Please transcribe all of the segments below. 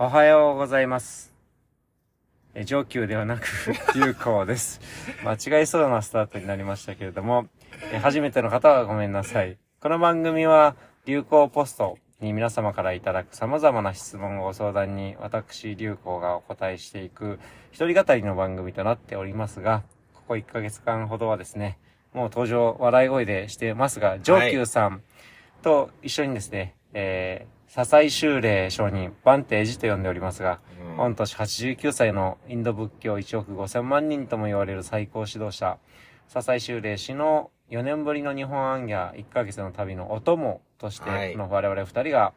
おはようございます。え上級ではなく、流行です。間違いそうなスタートになりましたけれども、え初めての方はごめんなさい。この番組は、流行ポストに皆様からいただく様々な質問をご相談に、私、流行がお答えしていく、一人語りの番組となっておりますが、ここ1ヶ月間ほどはですね、もう登場、笑い声でしてますが、上級さんと一緒にですね、えー、笹井修霊上人、バンテージと呼んでおりますが、御年89歳のインド仏教1億5000万人とも言われる最高指導者、笹井修霊氏の4年ぶりの日本アンギャ1ヶ月の旅のお供として、はいこの我々2人が、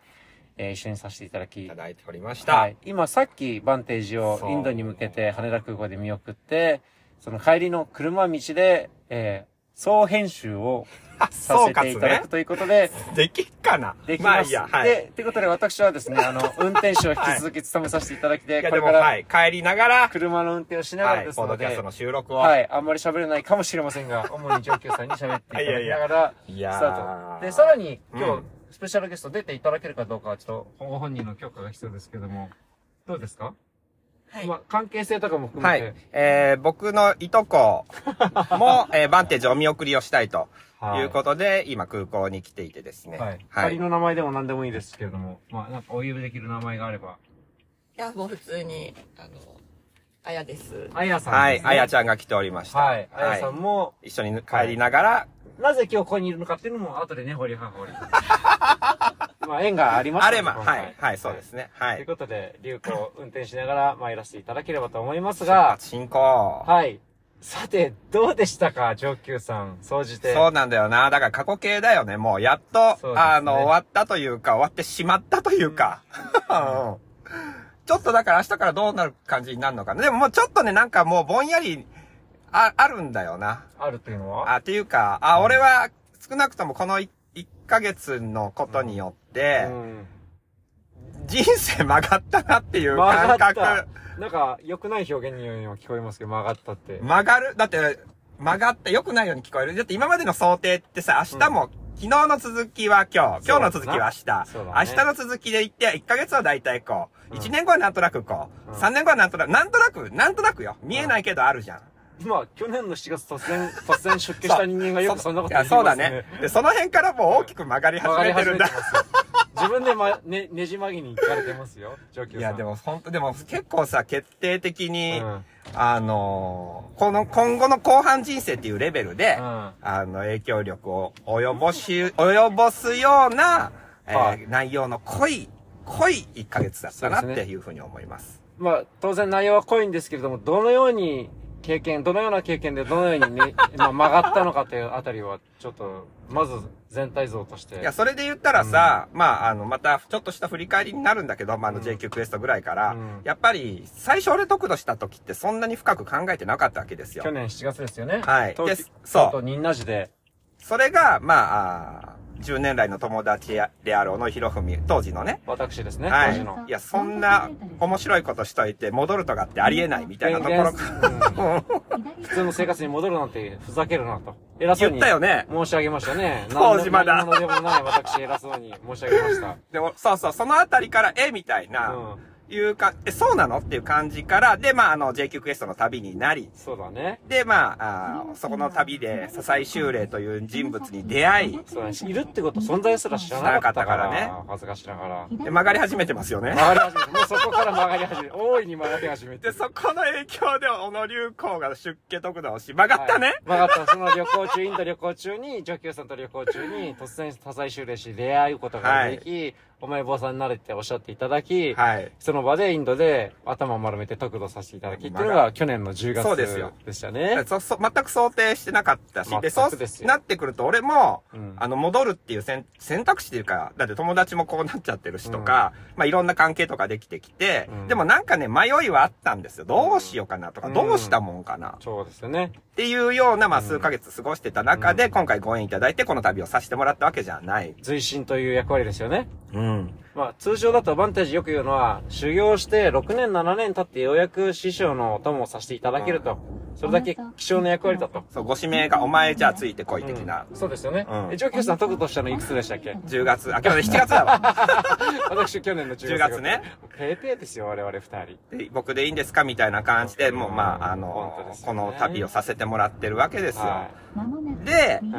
えー一緒にさせていただきいた、だいておりました。はい。今さっきバンテージをインドに向けて羽田空港で見送って、その帰りの車道で、えー総編集をさせていただくということで、できっかなできます。まあいいや、はい。で、ということで私はですね、あの、運転手を引き続き務めさせていただきて、これからはい。帰りながら、車の運転をしながはい。らですので、ポッドキャストの収録を。はい、あんまり喋れないかもしれませんが、主に上級さんに喋っていただきながら、いやースタート。で、さらに今日、うんスペシャルゲスト出ていただけるかどうかは、ちょっと、ご本人の許可が必要ですけども、どうですか？はい。まあ、関係性とかも含はめて、い。えー、僕のいとこも、えー、バンテージお見送りをしたいということで、今空港に来ていてですね。はい。仮の名前でも何でもいいですけれども、まあ、なんかお呼びできる名前があれば。いや、もう普通に、あの、あやです。あやさんはい。ですね。あやちゃんが来ておりました。はい。あやさんも、一緒に帰りながら、なぜ今日ここにいるのかっていうのも、後でね、掘り葉掘り。まあ、縁がありましたあれば、はい。はい、そうですね。はい。ということで、流行を運転しながら参らせていただければと思いますが、進行。はい。さて、どうでしたか、上級さん、総じて。そうなんだよな。だから過去形だよね。もうやっと、ねあの、終わったというか、終わってしまったというか。うんちょっとだから明日からどうなる感じになるのかな。でももうちょっとね、なんかもうぼんやり、あ、あるんだよな。あるというのは？あ、っていうか、あ、俺は少なくともこの1ヶ月のことによって、うん。人生曲がったなっていう感覚。。なんか、良くない表現にも聞こえますけど、曲がったって。曲がる？だって、曲がって良くないように聞こえる。だって今までの想定ってさ、明日も、昨日の続きは今日、今日の続きは明日。明日の続きで言って、1ヶ月は大体こう。うん1年後はなんとなくこう。うん3年後はなんとなく、なんとなく、なんとなくよ。見えないけどあるじゃん。まあ、去年の7月突然、突然出家した人間がよくそんなこと言いますそうだね。で、その辺からもう大きく曲がり始めてるんだ。自分でま、ね、ねじ曲げに行かれてますよ、上級。いや、でも本当でも結構さ、決定的に、うん。あのーこの今後の後半人生っていうレベルで、うんあの、影響力を及ぼし、及ぼすような、えーはい内容の濃い、濃い1ヶ月だったなっていうふうに思います。まあ、当然内容は濃いんですけれども、どのように経験、どのような経験でどのようにね、まあ、曲がったのかというあたりは、ちょっと、まず全体像として。いや、それで言ったらさ、まあ、あの、また、ちょっとした振り返りになるんだけど、まあ、あの、うん JQ クエストぐらいから、うんやっぱり、最初俺得度した時ってそんなに深く考えてなかったわけですよ去。年7月ですよね。はい東でそうと仁和寺で。それが、まあ、あー10年来の友達である小野博文、当時のね、私ですね、はい当時の。。いや、そんな面白いことしといて戻るとかってありえないみたいなところうん普通の生活に戻るなんてふざけるなと。偉そう言にったよね。申し上げましたね。当時まだ何でもない私偉そうに申し上げました。でも、そうそう、そのあたりから、え、みたいな、うん。いうか、え、そうなの？っていう感じから、で、まあ、あの、JQ クエストの旅になり、そうだね。で、まあ、あーそこの旅で、笹井修霊という人物に出会い、そうだね。いるってこと、存在すら知らなかったから知らなかった恥ずかしながら。で、曲がり始めてますよね。曲がり始めて、もうそこから曲がり始めて、大いに曲がり始めて。で、そこの影響で、小野流行が出家得度をし、曲がったね。はい曲がった。その旅行中、インド旅行中に、上級さんと旅行中に、突然多彩修霊し出会うことができ、お前坊さんになれっておっしゃっていただき、はい。その場でインドで頭を丸めて得度させていただきっていうのが去年の10月そうですよでしたね。そ、そ、全く想定してなかったし、で、全そうなってくると、俺も、うんあの、戻るっていう選選択肢っていうか、だって友達もこうなっちゃってるしとか、まあいろんな関係とかできてきて、うんでもなんかね、迷いはあったんですよ。どうしようかなとか、うんどうしたもんかな。そうですよね。っていうような、まあうん数ヶ月過ごしてた中で、うん今回ご縁いただいて、この旅をさせてもらったわけじゃない。随心という役割ですよね。うん。まあ通常だとバンテージよく言うのは、修行して6年7年経ってようやく師匠のお供をさせていただけると。それだけ希少な役割だと。そう、ご指名がお前じゃあついてこい的な。うんそうですよね。うんえ、上級さん解くとしたのいくつでしたっけ？10月、あ、去年7月だわ。私去年の10月。10月ね。ペーペーですよ、我々二人。で僕でいいんですかみたいな感じで、もうまあ、あ本のねこの旅をさせてもらってるわけですよ。はで、ん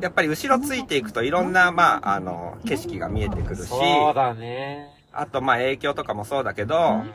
やっぱり後ろついていくといろんな、まあ、あの、景色が見えてくい。るし、そうだね。あと、まあ、影響とかもそうだけど、うん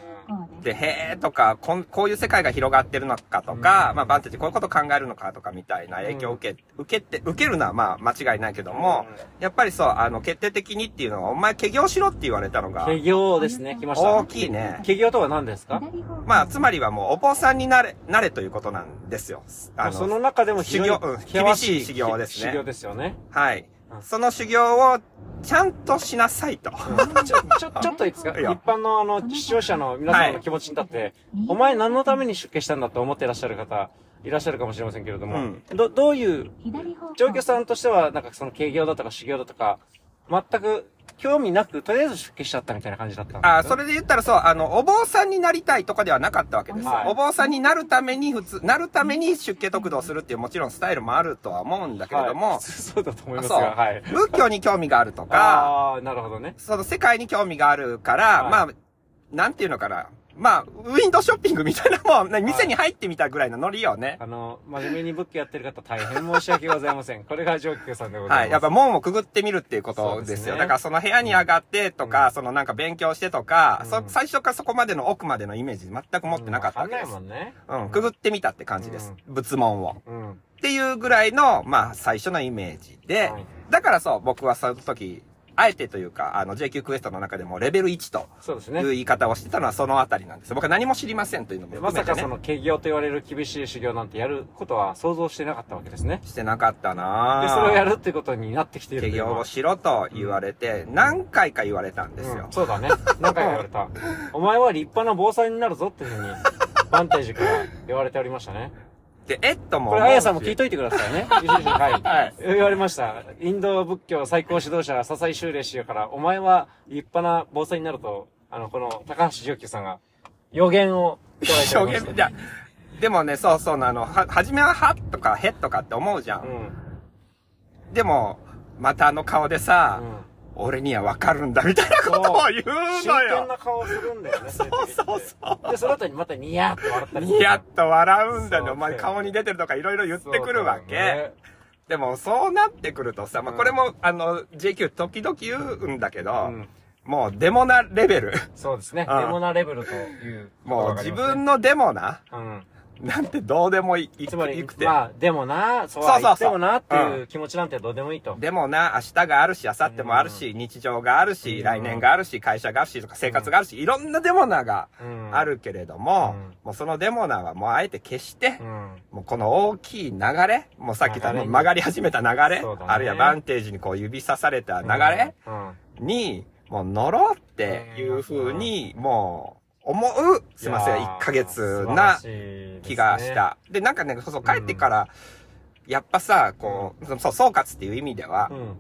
で、へーとか、こん、こういう世界が広がってるのかとか、まあ、バンテージこういうこと考えるのかとかみたいな影響を受け、受けて、受けるのはまあ、間違いないけども、やっぱりそう、あの、決定的にっていうのは、お前、起業しろって言われたのが、企業ですね、来ました。大きいね。企業とは何ですか？まあ、つまりはもう、お坊さんになれ、なれということなんですよ。あその中でも修行うん厳しい修行ですね修行ですよね。はいうん。その修行を、ちゃんとしなさいと。ちょ、ちょ、ちょっといいですか？一般のあの、視聴者の皆様の気持ちに立って、お前何のために出家したんだと思ってらっしゃる方、いらっしゃるかもしれませんけれども、うん。ど、どういう、上居さんとしては、なんかその軽業だとか修行だとか、全く興味なく、とりあえず出家しちゃったみたいな感じだったんですかあ、それで言ったらそう、あの、お坊さんになりたいとかではなかったわけですよ。はいお坊さんになるために普通、なるために出家得度するっていうもちろんスタイルもあるとは思うんだけれども、はいそうだと思いますが、はい。仏教に興味があるとか、ああ、なるほどね。その世界に興味があるから、はいまあ、なんていうのかな。まあ、ウィンドウショッピングみたいなもん、ね、店に入ってみたぐらいのノリよね。あの、真面目に仏教やってる方大変申し訳ございません。これが上級さんでございます。はい。やっぱ門をくぐってみるっていうことですよ。すねだからその部屋に上がってとか、うんそのなんか勉強してとか、うんそ最初からそこまでの奥までのイメージ全く持ってなかったわけです。わかんないもんね。うん、くぐってみたって感じです。仏門を。うん。っていうぐらいの、まあ、最初のイメージで、はいだからそう、僕はその時、あえてというか、あの、JQ クエストの中でもレベル1とそうですねいう。言い方をしてたのはそのあたりなんです。僕は何も知りませんというのもま含めてね。さかその、軽業と言われる厳しい修行なんてやることは想像してなかったわけですね。してなかったなで、ぁそれをやるってことになってきている起というのは業をしろと言われて、何回か言われたんですようん。そうだね。何回か言われた。お前は立派な坊さんになるぞっていうふうに、バンテージから言われておりましたね。で、えっともこれ、あやさんも聞いといてくださいね。はい。はい言われました。インド仏教最高指導者、笹井修礼氏から、お前は立派な坊さんになると、あの、この高橋上級さんが予言をいただいておりました。表現、じゃでもね、そうそうなの、は、はじめははとかへとかって思うじゃん。うん。でも、またあの顔でさ、うん。俺にはわかるんだみたいなことを言う真剣のよ。な顔するんだよね。そうそうそう。で、その後にまたニヤーって笑ったりニヤッと笑うんだよ。そうお前顔に出てるとかいろいろ言ってくるわけ。でもそうなってくるとさ、まあうんこれもあの JQ 時々言うんだけど、うんもうデモなレベル。そうですね。うんデモなレベルというもう自。分のデモな、うん。なんてどうでもいいつまりいく、て。まあ、でもな、そうそうそうそう。は言ってもなっていう気持ちなんてどうでもいいと。でもな、明日があるし、明後日もあるし、日常があるし、うん。来年があるし、会社があるし、とか生活があるし、いろんなデモナがうん。あるけれども、うん。もうそのデモナはもうあえて消して、うん。もうこの大きい流れ、もうさっき言った曲がり始めた流れ、あるいはバンテージにこう指さされた流れうん。に、もう乗ろうっていう風に、もう思う、すいません、いやー1ヶ月な気がした。で、なんかね、そうそう、帰ってから、やっぱさ、こう、そう、総括っていう意味ではう、ん。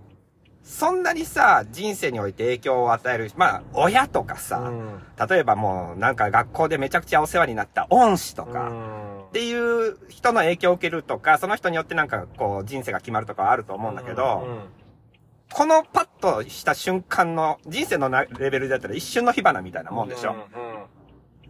そんなにさ、人生において影響を与える、まあ、親とかさ、うん。例えばもう、なんか学校でめちゃくちゃお世話になった恩師とか、うんっていう人の影響を受けるとか、その人によってなんかこう、人生が決まるとかはあると思うんだけど、うんこのパッとした瞬間の、人生のなレベルだったら一瞬の火花みたいなもんでしょ。うん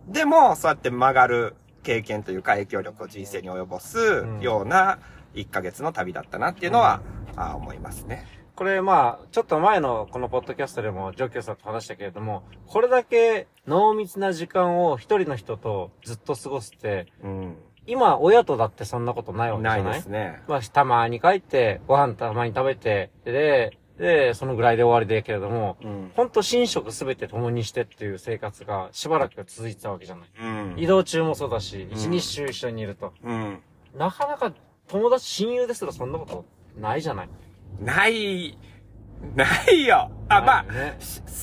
でも、そうやって曲がる経験というか影響力を人生に及ぼすんような1ヶ月の旅だったなっていうのは、あ思いますね。これまあ、ちょっと前のこのポッドキャストでもジョッキョさんと話したけれども、これだけ濃密な時間を一人の人とずっと過ごすって、うん。今親とだってそんなことないわけじゃなないいですね。まあ、たまに帰って、ご飯たまに食べて、で、で、そのぐらいで終わりでけれども、うん。ほんと寝食すべて共にしてっていう生活がしばらく続いてたわけじゃない。うん。移動中もそうだし、ん一日中一緒にいると。うん。なかなか友達、親友ですらそんなことないじゃない。ない、ないよ。あ、まあ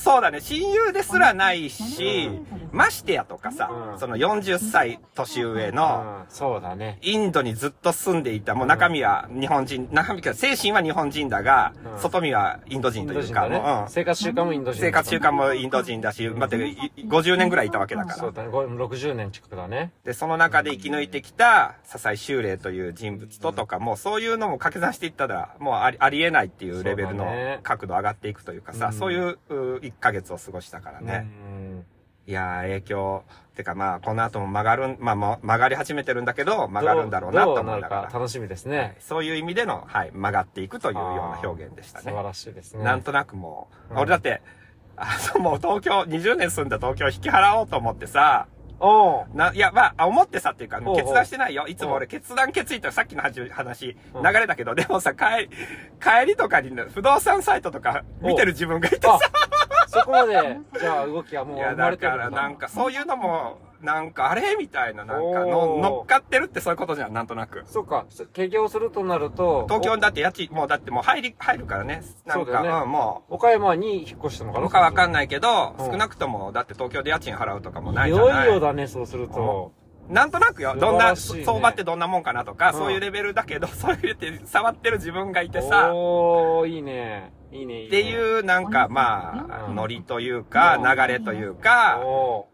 そうだね。親友ですらないし、ましてやとかさ、うんその40歳年上の、うんそうだね。インドにずっと住んでいた、もう中身は日本人、中身か、精神は日本人だが、うん外身はインド人というか。生活習慣もインド人。生活習慣もインド人だし、待って、い50年ぐらいいたわけだから。そうだね。ご60年近くだね。で、その中で生き抜いてきた、笹井修霊という人物ととかも、そういうのも掛け算していったら、もうありありえないっていうレベルの角度上がっていくというかさ、うんそういうう1ヶ月を過ごしたからね。うんいやー、影響、てかまあ、この後も曲がるん、まあ、曲がり始めてるんだけど、曲がるんだろうなと思いなが。から楽しみですはいね。そういう意味での、はい、曲がっていくというような表現でしたね。素晴らしいですね。なんとなくもう、うん俺だって、あ、そう、もう東京、20年住んだ東京引き払おうと思ってさ、おうな、いや、まあ、思ってさっていうか、決断してないよ。いつも俺、決断決意ってさっきの話、流れだけど、でもさ、帰り、帰りとかにね、不動産サイトとか見てる自分がいてさ。あ、そこまで、じゃあ動きはもういや、生まだれてるんだからなんか、そういうのも、なんか、あれみたいな、なんかおの、ー。乗っかってるってそういうことじゃん、なんとなく。そうか、起業するとなると、東京にだって家賃、もうだってもう入り、入るからね。なんか、そうだよね。うん、もお岡山に引っ越したのかう、な他わかんないけど、うん。少なくとも、だって東京で家賃払うとかもないいじゃない。よいよだね、そうすると。なんとなくよ、素どんな、相場ってどんなもんかなとか、うん。そういうレベルだけど、それって触ってる自分がいてさ、おー、いいね。いいね、いいね。っていう、なんか、まあ、うん。ノリというか、流れというか、お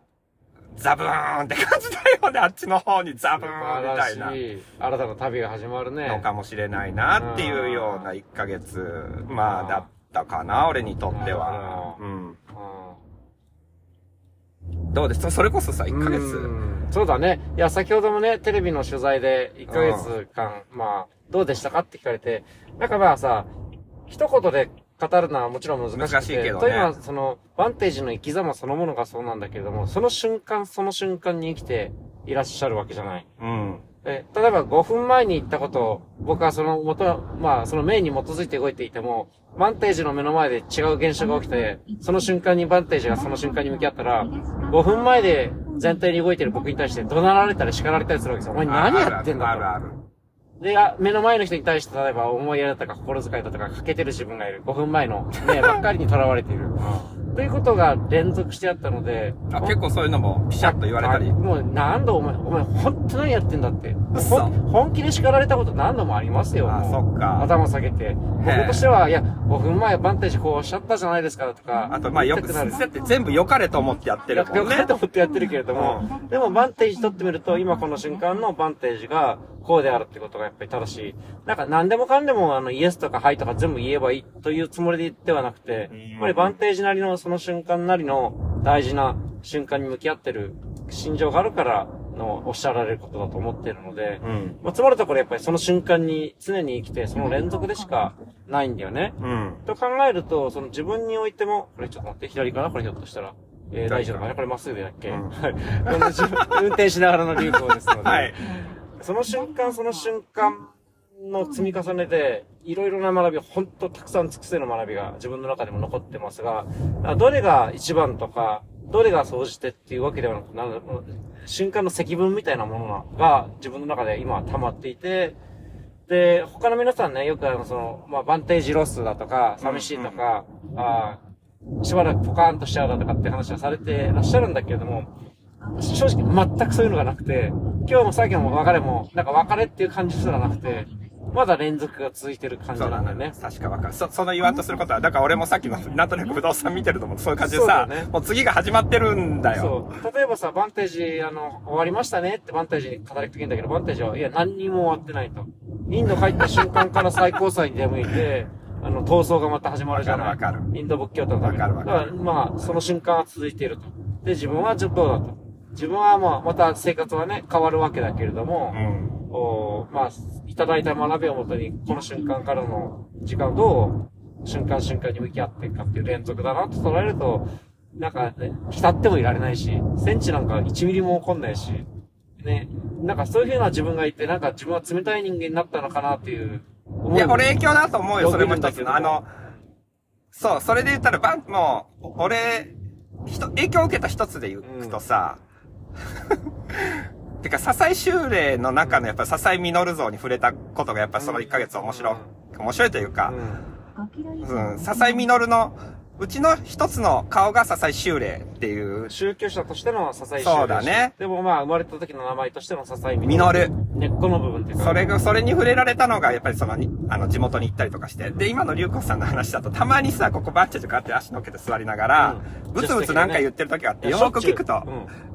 ザブーンって感じだよね、あっちの方にザー、ブ素ーンみたいな。い。新たな旅が始まるね。のかもしれないなっていうような1ヶ月、まあ、だったかな、俺にとっては。うん。うんどうです？それこそさ、1ヶ月。うんそうだね。いや、先ほどもね、テレビの取材で1ヶ月間、まあ、どうでしたかって聞かれて、なんかまあさ、一言で語るのはもちろん難しくて、難しいけどねというのは、その、バンテージの生き様そのものがそうなんだけれども、その瞬間その瞬間に生きていらっしゃるわけじゃない。うん。え、例えば5分前に言ったことを、僕はその元、まあ、そのメインに基づいて動いていても、バンテージの目の前で違う現象が起きて、その瞬間にバンテージがその瞬間に向き合ったら、5分前で全体に動いてる僕に対して怒鳴られたり叱られたりするわけですよ。お前何やってんだと。あるある。で、あ目の前の人に対して、例えば思いやりだったか心遣いだったか欠けてる自分がいる。5分前のね、ばっかりに囚われている。ということが連続してあったので、あ結構そういうのもピシャッと言われたりあ。もう何度お前、お前本当何やってんだって。本気で叱られたこと何度もありますよ。あ、そっか。頭下げて。僕としては、いや、5分前バンテージこうおっしゃったじゃないですかとか。あと、まあよく、言いたなるだって全部良かれと思ってやってるもんねよかれ。と思ってやってるけれども、でもバンテージ取ってみると、今この瞬間のバンテージがこうであるってことがやっぱり正しい。なんか何でもかんでもあのイエスとかハイとか全部言えばいいというつもりで言ってはなくて、やっぱりバンテージなりのその瞬間なりの大事な瞬間に向き合ってる心情があるからのおっしゃられることだと思っているので、うん。まあ、つまるところやっぱりその瞬間に常に生きてその連続でしかないんだよね。うん。と考えると、その自分においても、これちょっと待って、左かな？これひょっとしたら。えー、大丈夫かなこれまっすぐだっけ、うんはい。この自分運転しながらの流行ですので。はい。その瞬間その瞬間の積み重ねで、いろいろな学び、ほんとたくさん尽くせる学びが自分の中でも残ってますが、あどれが一番とか、どれが総じてっていうわけではなく、な瞬間の積分みたいなものが自分の中で今溜まっていて、で、他の皆さんね、よくあの、その、まあ、バンテージロスだとか、寂しいとか、あーしばらくポカーンとしちゃうだとかって話はされてらっしゃるんだけれども、正直全くそういうのがなくて、今日もさっきの別れも、なんか別れっていう感じすらなくて、まだ連続が続いてる感じなんだよね。確かわかる。そ、その言わんとすることは、だから俺もさっきの、なんとなく不動産見てると思うそういう感じでさ、ねもう次が始まってるんだよ。そう。例えばさ、バンテージ、あの、終わりましたねってバンテージに語りかけるんだけど、バンテージは、いや、何にも終わってないと。インド帰った瞬間から最高裁に出向いて、あの、闘争がまた始まるじゃない。わかるインド仏教徒のために。わかるわかるだから、まあ、その瞬間は続いていると。で、自分はちょっとどうだと。自分はまあ、また生活はね、変わるわけだけれども、うん。おまあ、いただいた学びをもとに、この瞬間からの時間をどう瞬間瞬間に向き合っていくかっていう連続だなと捉えると、なんかね、浸ってもいられないし、センチなんか1ミリも起こんないし、ね、なんかそういうふうな自分がいて、なんか自分は冷たい人間になったのかなっていう。思いや、俺影響だと思うよ、それも一つの。あの、そう、それで言ったら、バン、もう、俺、ひと、影響を受けた一つで言うとさ、てか、笹井修霊の中のやっぱ笹井実像に触れたことがやっぱその1ヶ月面白い、面白いというか、うん、笹井実のうちの一つの顔が笹井修霊っていう、宗教者としての笹井そうだね。でもまあ、生まれた時の名前としての笹井実る。根っこの部分って。それが、それに触れられたのが、やっぱりその、にあの、地元に行ったりとかして。で、今の龍子さんの話だと、たまにさ、ここバッチャとかって足乗っけて座りながら、うん。ブツブツなんか言ってる時があって、よーく聞くと、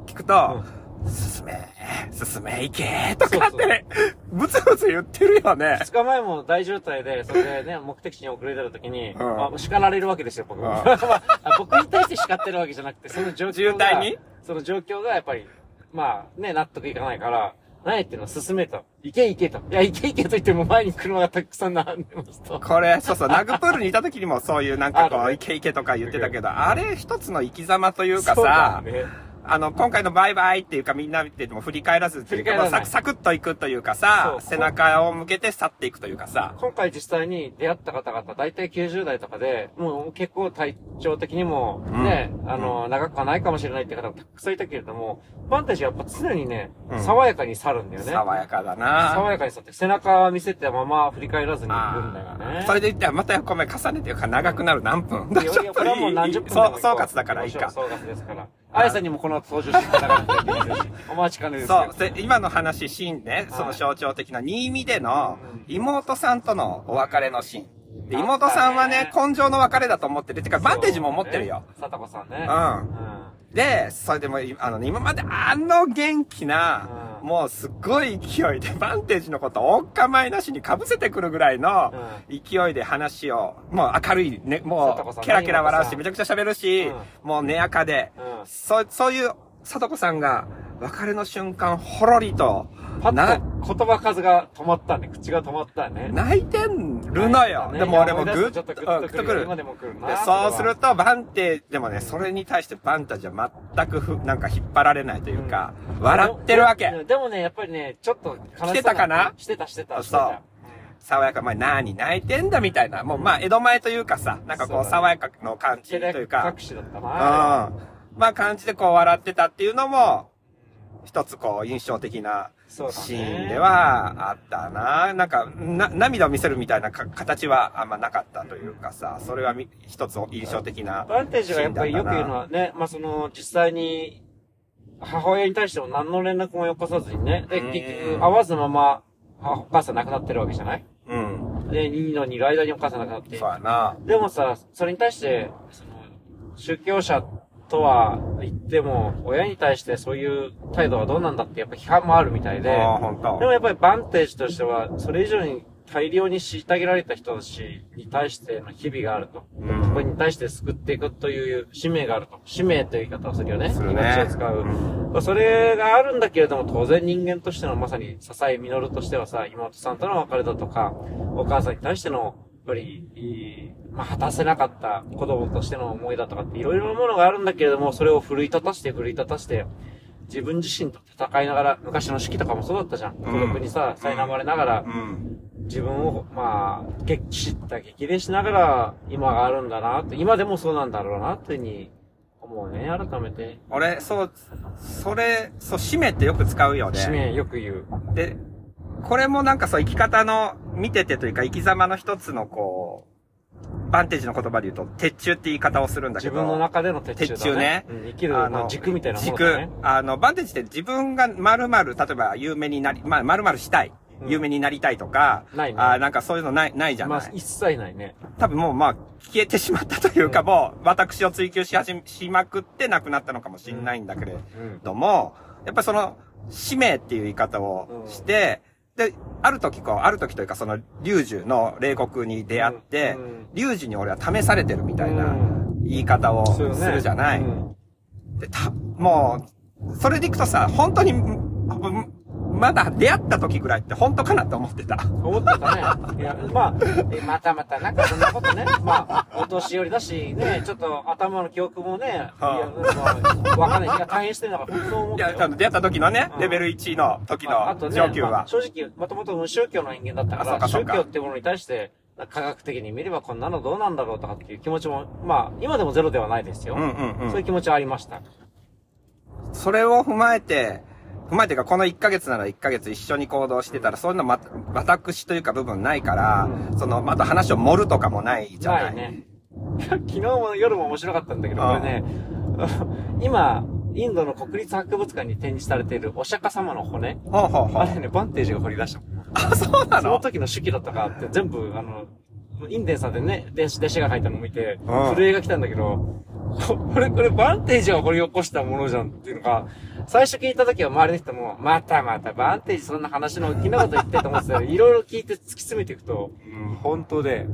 聞くと、進め、進め、行けとかってね、ブツブツ言ってるよね。二日前も大渋滞で、それでね、目的地に遅れてる時に、んまあ、叱られるわけですよ、僕。うん まあ僕に対して叱ってるわけじゃなくて、その状況が、渋滞に？その状況がやっぱり、まあ、ね、納得いかないから、何やってんの進めと。行け行けと。いや、行け行けと言っても前に車がたくさん並んでますと。これ、そうそう、ナグプールにいた時にもそういうなんかこう、あるイケイケとか言ってたけど、あれ一つの生き様というかそうださ、ねあの、今回のバイバイっていうかみんな見てても振り返らずっていうか、まあサクサクっといくというかさ背中を向けて去っていくというかさ、今回実際に出会った方々、大体90代とかで、もう結構体調的にもね、うん。あの、長くはないかもしれないって方もたくさんいたけれども、バンテージはやっぱ常にね、うん。爽やかに去るんだよね。爽やかだ爽なやかに去って、背中見せたまま振り返らずに行くんだよね。それで言ったらまたごめん重ねていうか長くなる何分。いやいやこれはもう何十分そう、総括だからいいか。総括ですから。あやさんにもこの後登場していただかなきゃいけないし、お待ちかねですよそう、で今の話、シーンね、その象徴的な新見での妹さんとのお別れのシーン。で、妹さんはね、根性の別れだと思ってる。てか、バンテージも思ってるよ。さたこさんね。うんで、それでも、あのね、今まであの元気な、うんもうすっごい勢いで、バンテージのことをお構いなしに被せてくるぐらいの勢いで話を、もう明るい、ね、もう、ケラケラ笑うし、今めちゃくちゃ喋るし、もう根やかで、うん。そ、そういう、さとこさんが、別れの瞬間、ほろりと、パなッと言葉数が止まったね。口が止まったね。泣いてんるのよ。ねでも俺もグッとくる。今でも来るなでそうすると、バンテ、でもね、それに対してバンタじゃ全くふ、なんか引っ張られないというか、笑ってるわけ。でもでもね、やっぱりね、ちょっと悲ししてたかな？してた、してた、そうた。爽やか、まあ、何泣いてんだみたいな。もう、まあ、江戸前というかさ、なんかこう、爽やかの感じというか、隠しだったうん。な。まあ、感じでこう、笑ってたっていうのも、一つこう、印象的なシーンではあったな。なんか、な、涙を見せるみたいなか形はあんまなかったというかさ、それはみ一つ印象的な。バンテージがやっぱりよく言うのは。はね、まあその、実際に、母親に対しても何の連絡もよこさずにね、で、うん結局、会わずまま、あお母さん亡くなってるわけじゃない？うん。で、ニーノにいる間にお母さん亡くなってそう。やな。でもさ、それに対して、その、宗教者とは言っても、親に対してそういう態度はどうなんだってやっぱ批判もあるみたいで、で。もやっぱりバンテージとしては、それ以上に大量に虐げられた人たちに対しての日々があると。うんそこに対して救っていくという使命があると。使命という言い方をするよね。するね命を使う。まあそれがあるんだけれども、当然人間としてのまさに支え実としてはさ、妹さんとの別れだとか、お母さんに対しての、ぱり、まあ、果たせなかった子供としての思いだとかっていろいろなものがあるんだけれども、それを奮い立たして奮い立たして、自分自身と戦いながら、昔の式とかもそうだったじゃん。孤独にさ、苛まれながらう、ん。自分を、まあ、激知った激励しながら、今があるんだなって、今でもそうなんだろうなっていうふうに思うね、改めて。俺、そう、それ、そう、使命ってよく使うよね。使命よく言う。で、これもなんかそう生き方の見ててというか生き様の一つのこう、バンテージの言葉で言うと、鉄柱って言い方をするんだけど。自分の中での鉄柱だね。鉄柱ねうん、生きる、まあ、軸みたいなものだね。軸。あの、バンテージって自分が〇〇、例えば有名になり、まあ、〇〇したい。うん有名になりたいとか、ないねあなんかそういうのない、ないじゃない。まあ、一切ないね。多分もうまあ、消えてしまったというか、うんもう、私を追求し始め、しまくって亡くなったのかもしれないんだけれうん。ども、やっぱりその、使命っていう言い方をして、で、ある時こう、ある時というかその、龍樹の霊国に出会ってうん、龍樹に俺は試されてるみたいなうん。言い方をするじゃない。うん。で、た、もう、それでいくとさ、本当に、んまだ出会った時ぐらいって本当かなと思ってた。思ってたね。いや、まあ、えまたまた、なんかそんなことね。まあ、お年寄りだし、ね、ちょっと頭の記憶もね、いや、まあ、わかんない。いや、大変してるのが本当思っいや、出会った時のね、うんレベル1の時の上級は。まあ正直、もともと無宗教の人間だったから、かか宗教ってものに対して、科学的に見ればこんなのどうなんだろうとかっていう気持ちも、まあ、今でもゼロではないですよ。うんうんうんそういう気持ちはありました。それを踏まえて、踏まえてか、この1ヶ月なら1ヶ月一緒に行動してたら、そういうのま、私というか部分ないから、うその、また話を盛るとかもないじゃない。ないね。昨日も夜も面白かったんだけど、これね、今、インドの国立博物館に展示されているお釈迦様の骨、ほうほうほう。あれね、バンテージが掘り出した。あ、そうなそのの時の手記だったかって全部、あの、インデンさんでね、弟子弟子が書いたのを見て、うん震えが来たんだけど、こ これ、これ、バンテージが掘り起こしたものじゃんっていうのが、最初聞いた時は周りの人も、またまたバンテージそんな話の大きなこと言ってと思ってたら、いろいろ聞いて突き詰めていくと、本当で、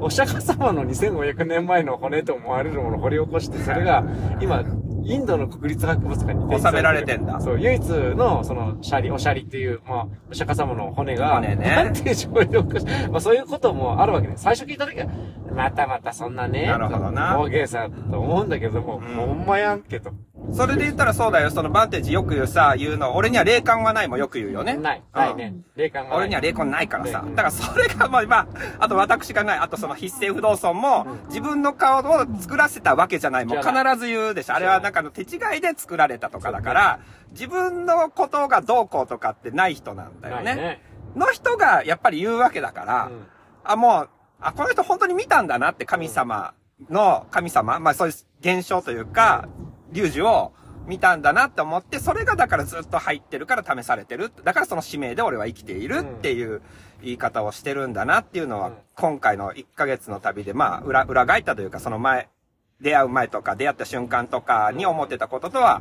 お釈迦様の2500年前の骨と思われるものを掘り起こして、それが、今、インドの国立博物館に収められてんだ。そう、唯一の、その、シャリ、おシャリっていう、まあ、お釈迦様の骨が、骨ね。バンテージを掘り起こし、まあそういうこともあるわけね。最初聞いた時は、またまたそんなね、なるほどな。大げさと思うんだけども、ほんまやんけと。それで言ったらそうだよ。そのバンテージよく言うさ、言うの。俺には霊感はないもよく言うよね。ない、うんないね。霊感がない。俺には霊感ないからさ。ねだからそれが、まあ、まあ、あと私がない。あとその必成不動尊も、自分の顔を作らせたわけじゃない。もう必ず言うでしょ。あれはなんかの手違いで作られたとかだから、自分のことがどうこうとかってない人なんだよね。ね。の人がやっぱり言うわけだから、うんあ、もう、あ、この人本当に見たんだなって神様の、神様、まあそういう現象というか、龍樹を見たんだなって思って、それがだからずっと入ってるから試されてる。だからその使命で俺は生きているっていう言い方をしてるんだなっていうのは、うん。今回の1ヶ月の旅で、まあ、裏、裏返ったというか、その前、出会う前とか出会った瞬間とかに思ってたこととは、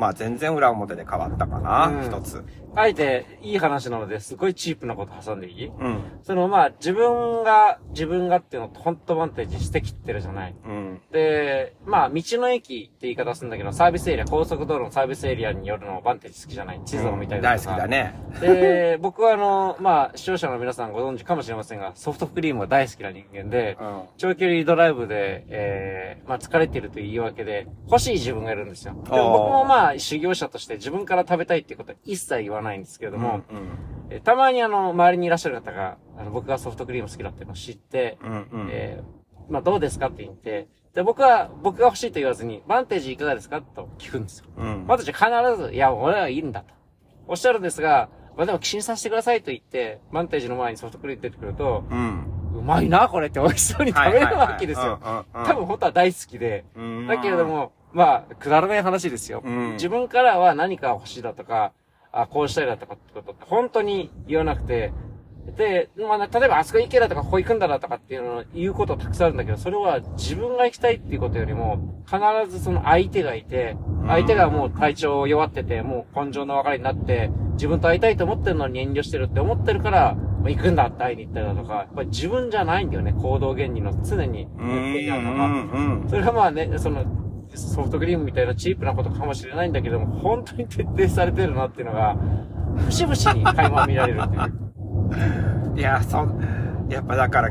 まあ全然裏表で変わったかな、うん一つ。あえて、いい話なので、すごいチープなこと挟んでいい？うん。その、まあ、自分が、自分がっていうのと、本当バンテージしてきってるじゃない？うん。で、まあ、道の駅って言い方するんだけど、サービスエリア、高速道路のサービスエリアによるのバンテージ好きじゃない？地図を見たりとか。大好きだね。で、僕はあの、まあ、視聴者の皆さんご存知かもしれませんが、ソフトクリームが大好きな人間で、うん。長距離ドライブで、えー、まあ疲れているという言い訳で、欲しい自分がいるんですよ。でも僕もまあ修行者として自分から食べたいっていうことは一切言わないんですけれども、うん。えーたまにあの、周りにいらっしゃる方が、あの、僕がソフトクリーム好きだっていうのを知って、うん。うん。えー、まあどうですかって言って、で、僕は、僕が欲しいと言わずに、バンテージいかがですかと聞くんですよ。うん。必ず、いや、俺はいいんだと。おっしゃるんですが、まあでも、寄進させてくださいと言って、バンテージの前にソフトクリーム出てくると、うん。うまいな、これって美味しそうに食べれるわけですよ。多分本当は大好きで。うんだけれども、まあ、くだらない話ですよ。うん自分からは何か欲しいだとか、あ、こうしたいだとかってことって本当に言わなくて、で、まあ、例えばあそこ行けだとか、ここ行くんだなとかっていうのを言うことたくさんあるんだけど、それは自分が行きたいっていうことよりも、必ずその相手がいて、相手がもう体調弱ってて、もう根性の別れになって、自分と会いたいと思ってるのに遠慮してるって思ってるから、まあ行くんだって会いに行ったりだとか、やっぱり自分じゃないんだよね、行動原理の常にうん。根底にあるのが。うん。それがまあね、その、ソフトクリームみたいなチープなことかもしれないんだけども、本当に徹底されてるなっていうのが、節々に垣間見られるっていう。いや、そ、やっぱだから、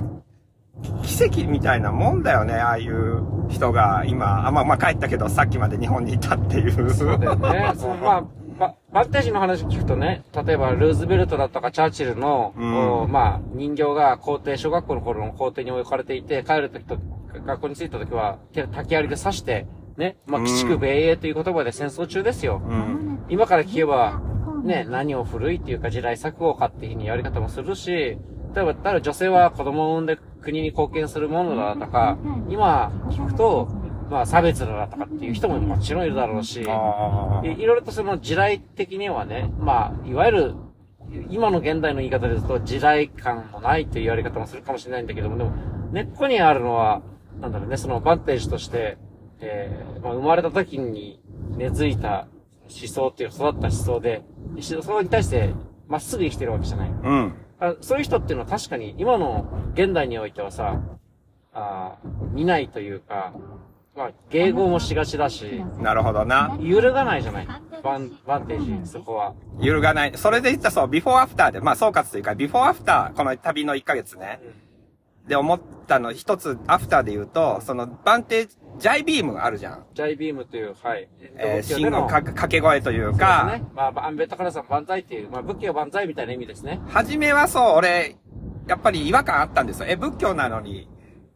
奇跡みたいなもんだよね、ああいう人が今、あ、まあ、まあ帰ったけど、さっきまで日本にいたっていう。そうだよね。そのまあ、ババンテージの話聞くとね、例えばルーズベルトだとかチャーチルの、うんおまあ、人形が校庭、小学校の頃の校庭に置かれていて、帰るときと、学校に着いたときは、手竹槍で刺して、ね、まあ、うん。鬼畜米英という言葉で戦争中ですよ。うん。今から聞けば、ね、何を古いっていうか時代錯誤かっていうふうにやり方もするし、例えば、ただ女性は子供を産んで国に貢献するものだとか、今聞くと、まあ差別だとかっていう人ももちろんいるだろうし、あいいろいろとその時代的にはね、まあ、いわゆる、今の現代の言い方ですと、時代感もないというやり方もするかもしれないんだけども、でも、根っこにあるのは、なんだろうね、そのバンテージとして、えーまあ、生まれた時に根付いた思想っていう、育った思想で、思想に対して、まっすぐ生きてるわけじゃない。あ。うん。あそういう人っていうのは確かに、今の現代においてはさ、あー見ないというか、まあ、迎合もしがちだし、なるほどな。揺るがないじゃない。バン、バンテージ、そこは。揺るがない。それで言ったらそう、ビフォーアフターで、まあ総括というか、ビフォーアフター、この旅の1ヶ月ね。で思ったの、一つアフターで言うと、その、バンテージ、ジャイビームあるじゃん。ジャイビームという、はい。えー、信号か掛け声というそうですか、ね。まあ、アンベードカルさん万歳っていう、まあ、仏教万歳みたいな意味ですね。初めはそう、俺、やっぱり違和感あったんですよ。え、仏教なのに、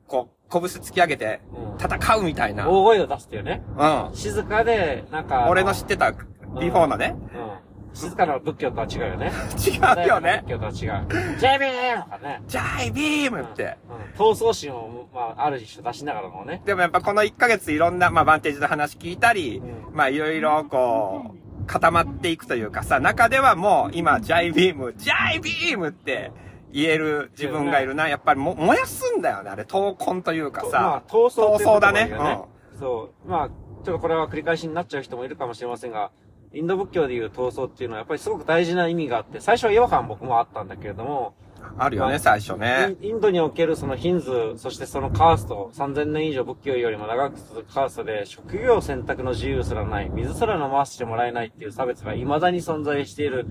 こう、拳突き上げてうん、戦うみたいな。大声を出すっていうね。うん。静かで、なんか。俺の知ってた、ビフォーのね。うん。静かな仏教とは違うよね。違うよね。仏教とは違う。ジャイビームとかね。ジャイビームって。うん。闘争心を、まあ、ある種出しながらのね。でもやっぱこの1ヶ月いろんな、まあ、バンテージの話聞いたり、うまあ、いろいろこう、固まっていくというかさ、中ではもう今、ジャイビーム、ジャイビームって言える自分がいるな。やっぱりも燃やすんだよね、あれ。闘魂というかまあさ。、闘争っていう闘争だね言葉がいいよそう。まあ、ちょっとこれは繰り返しになっちゃう人もいるかもしれませんが、インド仏教でいう闘争っていうのはやっぱりすごく大事な意味があって、最初は違和感僕もあったんだけれども、あるよね、最初ね。インインドにおけるそのヒンズー、そしてそのカースト、3000年以上仏教よりも長く続くカーストで、職業選択の自由すらない、水すら飲ませてもらえないっていう差別が未だに存在している。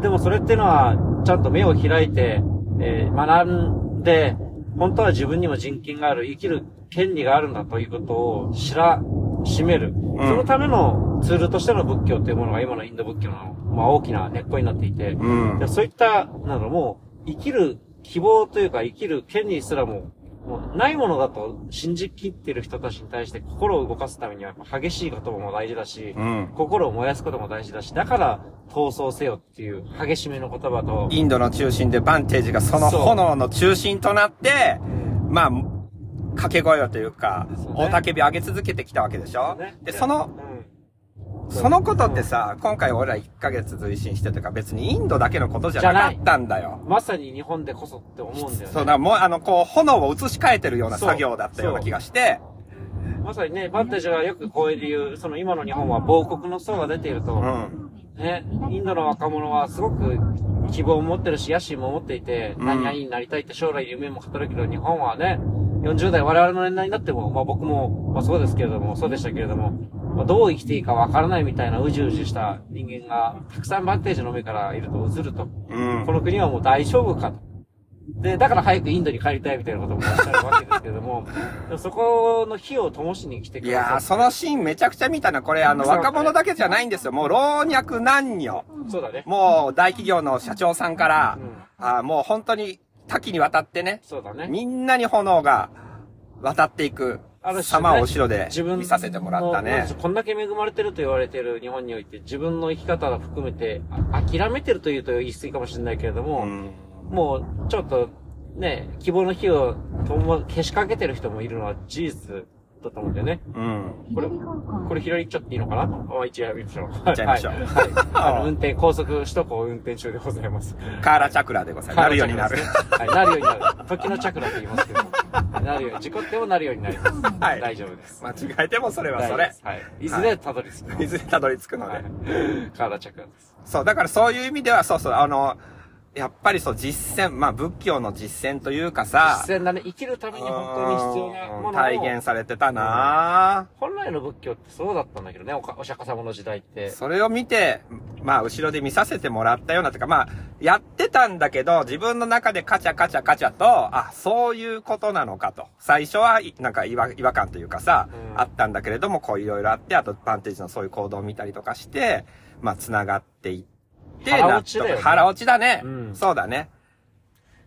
でもそれっていうのは、ちゃんと目を開いて、えー学んで、本当は自分にも人権がある、生きる権利があるんだということを知ら、しめる。そのためのツールとしての仏教というものが今のインド仏教の、まあ、大きな根っこになっていて、うんで。そういった、なんだろう、もう、生きる希望というか、生きる権利すらも、もうないものだと信じきっている人たちに対して心を動かすためには、激しい言葉も大事だし、うん。心を燃やすことも大事だし、だから、闘争せよっていう激しめの言葉と、インドの中心でバンテージがその炎の中心となって、まあ、掛け声をというか、大叫び上げ続けてきたわけでしょ？ね。で、その、うん、そのことってさ、今回俺ら1ヶ月推進してとか別にインドだけのことじゃなかったんだよ。まさに日本でこそって思うんだよね。そうだ、もうあの、こう、炎を移し替えてるような作業だったような気がして、まさにね、バンテージがよくこういう、その今の日本は亡国の層が出ていると、うん。ね、インドの若者はすごく希望を持ってるし、野心も持っていて、うん。何々になりたいって将来夢も語るけど、日本はね、40代我々の年代になっても、まあ僕も、まあそうですけれども、そうでしたけれども、まあどう生きていいかわからないみたいなうじうじした人間が、たくさんバンテージの目からいると映ると。うんこ。の国はもう大丈夫かと。で、だから早くインドに帰りたいみたいなこともおっしゃるわけですけれども、でもそこの火を灯しに来てくいやー、ださってそのシーンめちゃくちゃ見たな。これ、あの、若者だけじゃないんですよ。もう老若男女。そうだね。もう大企業の社長さんからう、んあーもう本当に多岐にわたってね、そうだね。みんなに炎が渡っていくある種ね様を後ろで自分見させてもらったね。こんだけ恵まれてると言われている日本において、自分の生き方を含めて、あ諦めてるというと言い過ぎかもしれないけれども、うんもう、ちょっと、ね、希望の火をとも消しかけてる人もいるのは事実だと思うんだよね。うん。これ、これ左行っちゃっていいのかな？あ一応やりましょう。行っちゃいましょうはい。はいあの運転、高速、首都高運転中でございます。カーラチャクラでございます。なるようになる。はい、なるようになる。時のチャクラって言いますけど。なるように、事故ってもなるようになります。はい大丈夫です。間違えてもそれはそれはい。いずれたどり着く。いずれたどり着くのはいで。。カーラチャクラです。そう、だからそういう意味では、そうそう、あの、やっぱりそう、実践、まあ仏教の実践というかさ、実践だね。生きるために本当に必要なものを。体現されてたな本来の仏教ってそうだったんだけどね、おかお釈迦様の時代って。それを見て、まあ、後ろで見させてもらったようなというか、まあ、やってたんだけど、自分の中でカチャカチャカチャと、あ、そういうことなのかと。最初は、いなんか違和違和感というかさ、うんあったんだけれども、こういろいろあって、あと、バンテージのそういう行動を見たりとかして、まあ、繋がっていって、腹落ちだよね腹落ちだね。うんそうだね。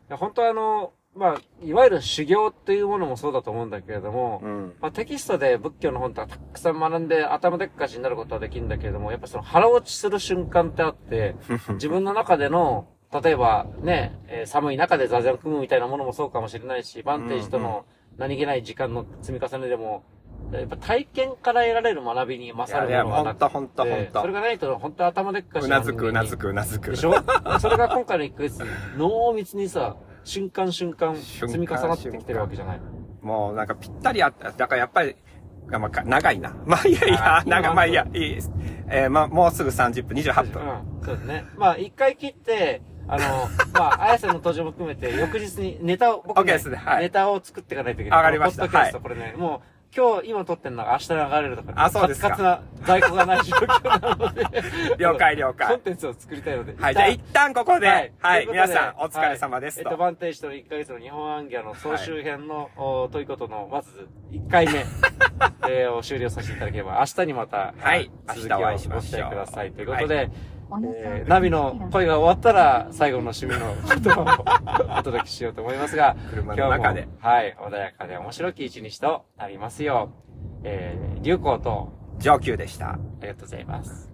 本当はあの、まあ、いわゆる修行っていうものもそうだと思うんだけれども、うん。まあ、テキストで仏教の本ってたくさん学んで頭でっかちになることはできるんだけれども、やっぱその腹落ちする瞬間ってあって、自分の中での、例えばね、えー寒い中で座禅を組むみたいなものもそうかもしれないし、バンテージとの何気ない時間の積み重ねでも、やっぱ体験から得られる学びに勝るものがなくて、ほんとほんとほんとそれがないと本当頭でっかちうなずく、うなずく、うなずく。でしょ？それが今回の1ヶ月、濃密にさ、瞬間瞬間積み重なってきてるわけじゃない。もうなんかぴったりあった。だからやっぱり、まあ、か長いな。まあいやいや長い、まあいいや、いいです。えーまあもうすぐ30分、28分。うん、そうですね。まあ、一回切って、あの、まあ、あやさんの登場も含めて、翌日にネタを、僕 OK ですねはいネタを作っていかないといけない。わかりましたポッドキャストはいこれね、もう、今日、今撮ってるのが明日流れるとか、あそうですか。カツカツな在庫がない状況なので、了解了解。コンテンツを作りたいので。はい、じゃあ一旦ここで、はい、とい皆さんお疲れ様ですと。はいえっと、バンテージとの1ヶ月の日本アンギャの総集編の、おということの、まず1回目、えーを終了させていただければ、明日にまた、はい。続き明日お会いをごしましょう。期待ください。ということで、ええーナビの声が終わったら、最後の締めの言葉をお届けしようと思いますが、車の中で。はい、穏やかで面白き一日となりますよう、えー、流行と、上級でした。ありがとうございます。